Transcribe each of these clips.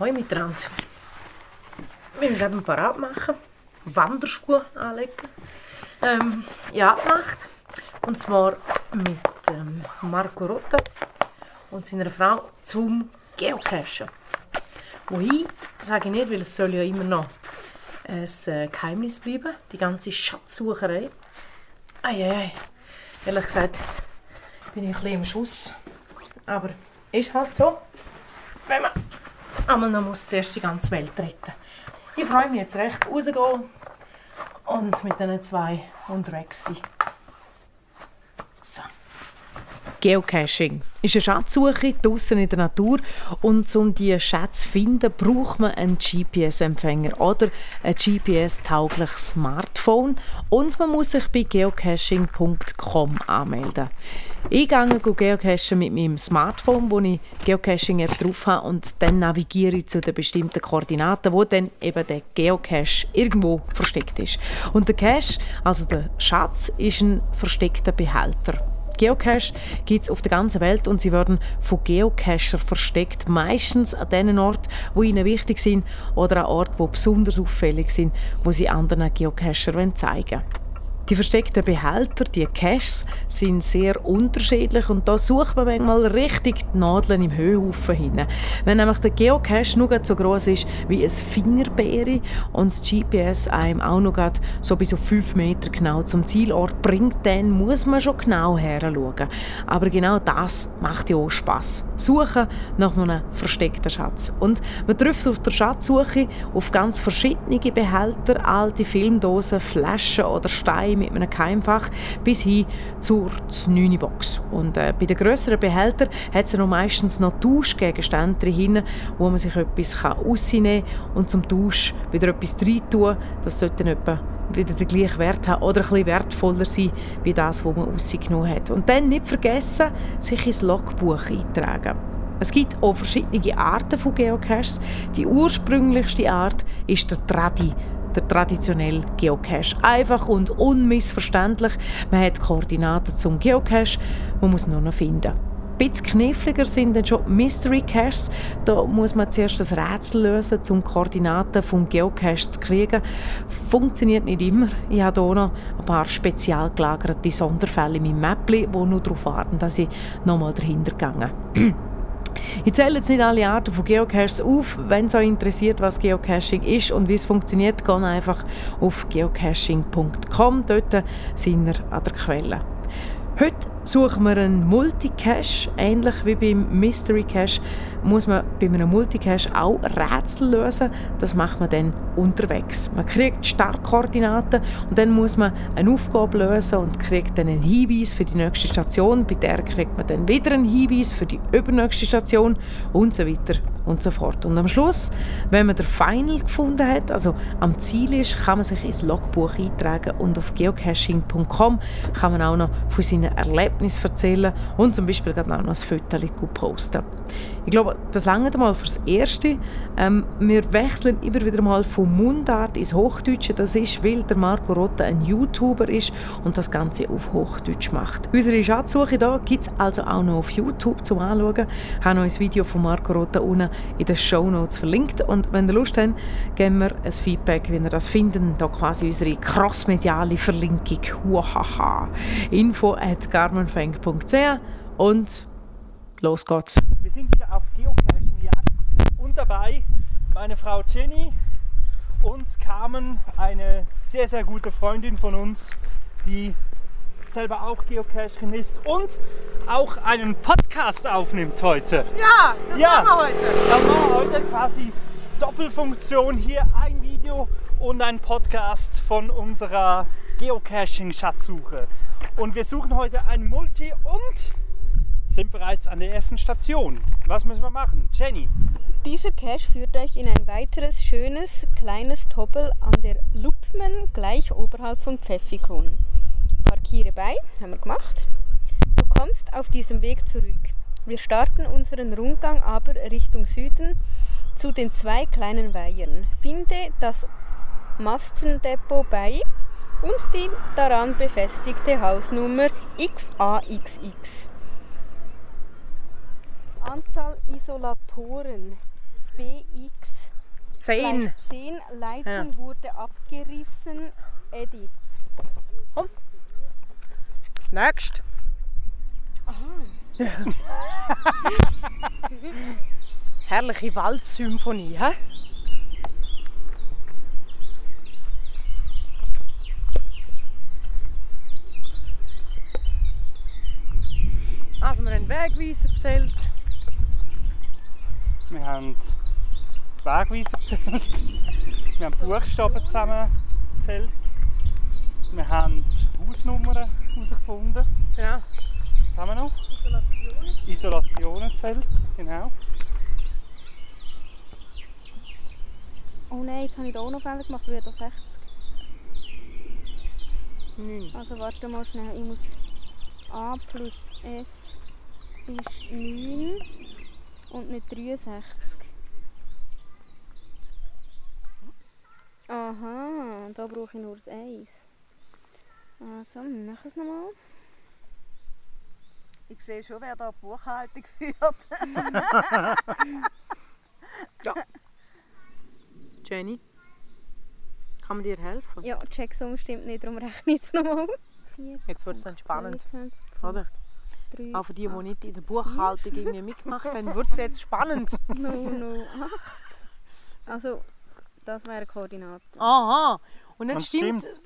Hoi miteinander. Wir werden ein paar abmachen, Wanderschuhe anlegen. Ähm, ja, abgemacht. Und zwar mit ähm, Marco Rotta und seiner Frau zum Geocachen. Wohin, sage ich nicht, weil es soll ja immer noch ein äh, Geheimnis bleiben, die ganze Schatzsucherei. Eieiei, ehrlich gesagt bin ich ein bisschen im Schuss. Aber ist halt so, wenn man einmal noch muss zuerst die ganze Welt retten Ich freue mich jetzt recht, rauszugehen und mit diesen zwei unterwegs sein. Geocaching ist eine Schatzsuche draußen in der Natur und um diese Schätze zu finden, braucht man einen GPS-Empfänger oder ein GPS-taugliches Smartphone und man muss sich bei geocaching.com anmelden. Ich gehe geocachen mit meinem Smartphone, wo ich Geocaching-App drauf habe und dann navigiere ich zu den bestimmten Koordinaten, wo dann eben der Geocache irgendwo versteckt ist. Und der Cache, also der Schatz, ist ein versteckter Behälter. Geocache gibt es auf der ganzen Welt und sie werden von Geocachern versteckt, meistens an den Orten, wo ihnen wichtig sind oder an Orten, wo besonders auffällig sind, wo sie anderen Geocachern zeigen wollen. Die versteckten Behälter, die Caches, sind sehr unterschiedlich und da sucht man manchmal richtig die Nadeln im Höhehaufen hin. Wenn nämlich der Geocache nur so groß ist wie ein Fingerbeere und das GPS einem auch noch so bis auf 5 Meter genau zum Zielort bringt, dann muss man schon genau heranschauen. Aber genau das macht ja auch Spass. Suchen nach einem versteckten Schatz. Und man trifft auf der Schatzsuche auf ganz verschiedene Behälter, alte Filmdosen, Flaschen oder Steine mit einem Keimfach bis hin zur 9 Box. Und äh, bei den grösseren Behältern hat es noch meistens noch Tauschgegenstände drin, wo man sich etwas rausnehmen kann und zum Tausch wieder etwas reintun. Das sollte dann etwa wieder den gleichen Wert haben oder bisschen wertvoller sein wie das, was man rausgenommen hat. Und dann nicht vergessen, sich ins Logbuch eintragen. Es gibt auch verschiedene Arten von Geocaches. Die ursprünglichste Art ist der Tradi der traditionelle Geocache. Einfach und unmissverständlich. Man hat Koordinaten zum Geocache, man muss nur noch finden. Ein bisschen kniffliger sind dann schon Mystery Caches. Da muss man zuerst das Rätsel lösen, um Koordinaten vom Geocache zu kriegen. Funktioniert nicht immer. Ich habe hier noch ein paar spezial gelagerte Sonderfälle in meinem Mäppli, die nur darauf warten, dass ich nochmal dahinter gehe. Ich zähle jetzt nicht alle Arten von Geocaches auf. Wenn es euch interessiert, was Geocaching ist und wie es funktioniert, geht einfach auf geocaching.com. Dort sind wir an der Quelle. Heute suchen wir einen Multicache, ähnlich wie beim Mystery Cache muss man bei einem Multicache auch Rätsel lösen. Das macht man dann unterwegs. Man kriegt Startkoordinaten und dann muss man eine Aufgabe lösen und kriegt dann einen Hinweis für die nächste Station. Bei der kriegt man dann wieder einen Hinweis für die übernächste Station und so weiter und so fort. Und am Schluss, wenn man den Final gefunden hat, also am Ziel ist, kann man sich ins Logbuch eintragen und auf geocaching.com kann man auch noch von seinen Erlebnissen erzählen und zum Beispiel auch noch ein Foto posten. Ich glaube, das lange mal fürs Erste. Ähm, wir wechseln immer wieder mal von Mundart ins Hochdeutsche. Das ist, weil der Marco Rotta ein YouTuber ist und das Ganze auf Hochdeutsch macht. Unsere Schatzsuche hier gibt es also auch noch auf YouTube zum Anschauen. Ich habe noch ein Video von Marco Rotta unten in den Show Notes verlinkt. Und wenn ihr Lust habt, geben wir ein Feedback, wie ihr das finden. Da quasi unsere crossmediale Verlinkung. Uhaha. Info at garmenfeng.ch und los geht's. Wir sind wieder auf und dabei meine Frau Jenny und Carmen, eine sehr, sehr gute Freundin von uns, die selber auch Geocaching ist und auch einen Podcast aufnimmt heute. Ja, das ja, machen wir heute. Das machen wir heute quasi Doppelfunktion hier, ein Video und ein Podcast von unserer Geocaching-Schatzsuche. Und wir suchen heute ein Multi und sind bereits an der ersten Station. Was müssen wir machen? Jenny? Dieser Cache führt euch in ein weiteres schönes kleines Toppel an der Lupmen gleich oberhalb von Pfeffikon. Parkiere bei, haben wir gemacht. Du kommst auf diesem Weg zurück. Wir starten unseren Rundgang aber Richtung Süden zu den zwei kleinen Weihern. Finde das Mastendepot bei und die daran befestigte Hausnummer XAXX. Anzahl Isolatoren BX 10. gleich 10. Leitung wurde abgerissen. Edit. Next. Herrliche Waldsymphonie, hä? Also wir haben Wegweiser erzählt. Wir haben Wegweiser gezählt. Wir haben Buchstaben zusammen gezählt. Wir haben Hausnummern herausgefunden. Genau. Was haben wir noch? Isolationen. Isolationen gezählt, genau. Oh nein, jetzt habe ich da auch noch Fehler gemacht. Wie das 60? Neun. Also warte mal schnell. Ich muss A plus F ist 9 und nicht 63. Aha, da brauche ich nur das 1. Also, wir machen es nochmal. Ich sehe schon, wer da die Buchhaltung führt. Jenny, kann man dir helfen? Ja, die Checksumme stimmt nicht, darum rechne ich jetzt nochmal. 4, Jetzt wird es dann spannend, 22, oder? 3, Auch für die, die nicht in der Buchhaltung irgendwie mitgemacht haben, wird es jetzt spannend. 0, 0, 8. Also, das wäre Koordinate. Aha. Und jetzt stimmt, stimmt.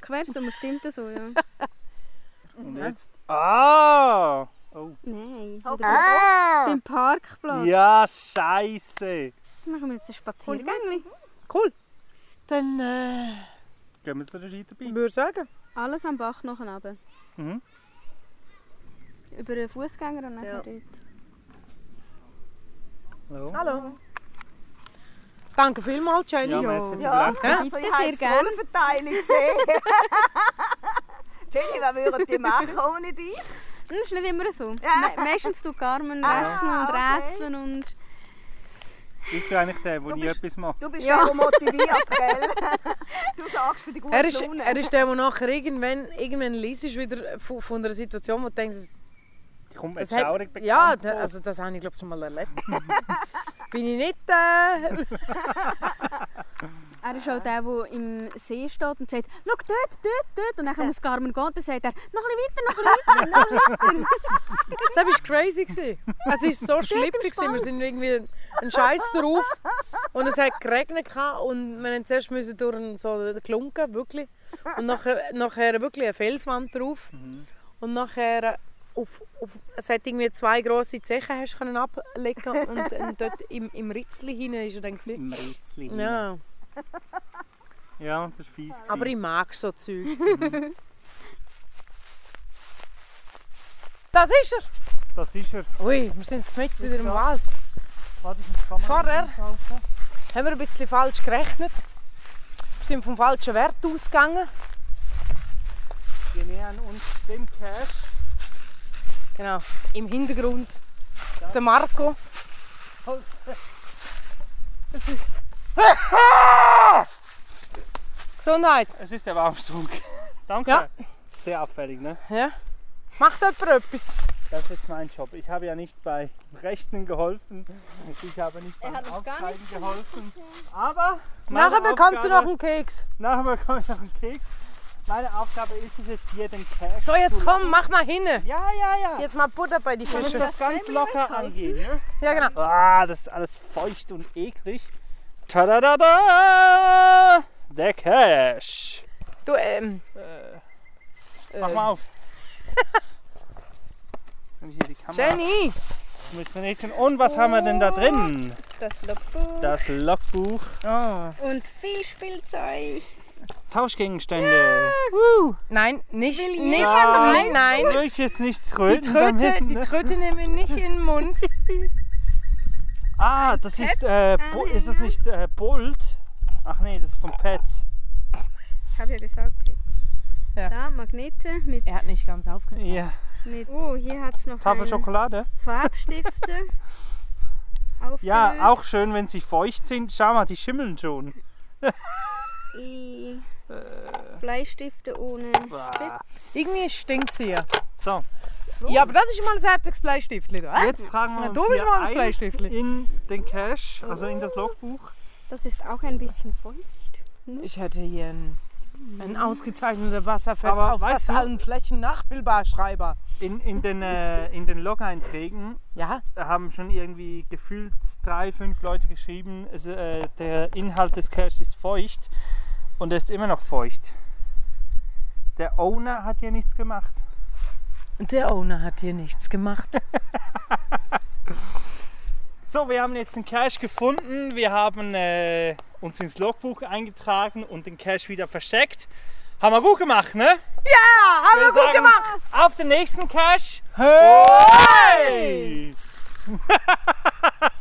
Quersumme stimmt so, ja. Und jetzt. Ah! Oh. Nein, Okay. wieder Ah! beim Parkplatz. Ja, Scheiße! Machen wir jetzt ein Spaziergängli. Cool. Dann äh, Gehen wir zu der Scheiterbahn? würde ich sagen. Alles am Bach nachher runter. Mhm. Über den Fußgänger und nachher Ja. dort. Hallo. Hallo. Danke vielmals, Jenny. Ja, merci. Ja, Ja. also ich habe die. Rollenverteilung gesehen. Jenny, was würden die machen ohne dich? Das ist nicht immer so. Ja. Me meistens tut Carmen Ah, rechnen und okay. rätseln und... Ich bin eigentlich der, der nie etwas macht. Du bist Ja. der, der motiviert, gell? Du sagst für die gute Er ist, Laune. er ist der, der nachher irgendwann, irgendwann liest wieder von, von einer Situation, wo du denkst, das- Die kommt mir das jetzt schaurig bekannt ja, da, also das habe ich glaube schon mal erlebt. Bin ich nicht äh, Er ist auch der, der im See steht und sagt, schau dort, dort, dort. Und dann muss Carmen gehen und dann sagt er, noch ein bisschen weiter, noch ein bisschen weiter, noch ein bisschen weiter. Das war crazy. Es war so schlippig. Wir sind irgendwie ein Scheiß drauf. Und es hat geregnet und wir mussten zuerst müssen durch einen- so den Klunken, wirklich. Und nachher, nachher wirklich eine Felswand drauf. Und nachher auf, auf, es hat irgendwie zwei grosse Zechen hast können ablegen und, und dort im, im Ritzli hinein ist er dann gewesen. Im Rätsel. Ja, Ja, das war fies. aber ich mag so Zeug. Das ist er! Das ist er. Ui, wir sind jetzt mit wieder im Wald. Warte, Vorher. haben wir ein bisschen falsch gerechnet. Wir sind vom falschen Wert ausgegangen. Wir nähern uns dem Cache. Genau, im Hintergrund der Marco. Gesundheit. Es ist der Warmstrunk. Danke. Ja. Sehr abfällig, ne? Ja. Macht jemand etwas? Das ist jetzt mein Job. Ich habe ja nicht bei Rechnen geholfen. Ich habe nicht beim Aufschreiben geholfen. Aber Nachher bekommst du noch Aufgabe- einen Keks. Nachher bekomme ich noch einen Keks. Meine Aufgabe ist es jetzt hier den Cache So, jetzt zu komm, mach mal hin. Ja, ja, ja. Jetzt mal Butter bei die Fische. das ganz locker angehen. Ne? Ja, genau. Ah, das ist alles feucht und eklig. Tadadada! Der Cache. Du, ähm, Mach äh, mal auf. Und hier die Kamera. Jenny. Und was haben wir denn da drin? Das Logbuch. Das Logbuch. Oh. Und viel Spielzeug. Tauschgegenstände. Nein, nicht, Will nicht, nicht, nein. Will ich jetzt nicht Die tröten Tröte, damit, die ne? Tröte nehmen wir nicht in den Mund. Ah, das ist, äh, ist das nicht äh, Bolt? Ach nee, das ist von Pets. Ich habe ja gesagt, Pets. Ja. Da Magnete mit, Er hat nicht ganz aufgehört. Ja. mit oh, hier hat es noch Tafel Schokolade. Farbstifte. Aufgelöst. Ja, auch schön, wenn sie feucht sind. Schau mal, die schimmeln schon. Äh. Bleistifte ohne. Spitz. Irgendwie stinkt es hier. So, Ja, aber das ist mal ein herziges Bleistiftli. Da. hä? Jetzt tragen wir uns hier mal ein Bleistiftli. in den Cache, also in das Logbuch. Das ist auch ein bisschen feucht. Ich hätte hier einen, einen ausgezeichneten Wasserfest Aber auf fast du- allen Flächen nachbildbar Schreiber. In, in den, äh, in den Log-Einträgen Ja? haben schon irgendwie gefühlt drei, fünf Leute geschrieben, es, äh, der Inhalt des Caches ist feucht und er ist immer noch feucht. Der Owner hat hier nichts gemacht. Der Owner hat hier nichts gemacht. So, wir haben jetzt den Cache gefunden. Wir haben äh, uns ins Logbuch eingetragen und den Cache wieder versteckt. Haben wir gut gemacht, ne? Ja, haben wir gut gemacht. Auf den nächsten Cache. Hey! Kann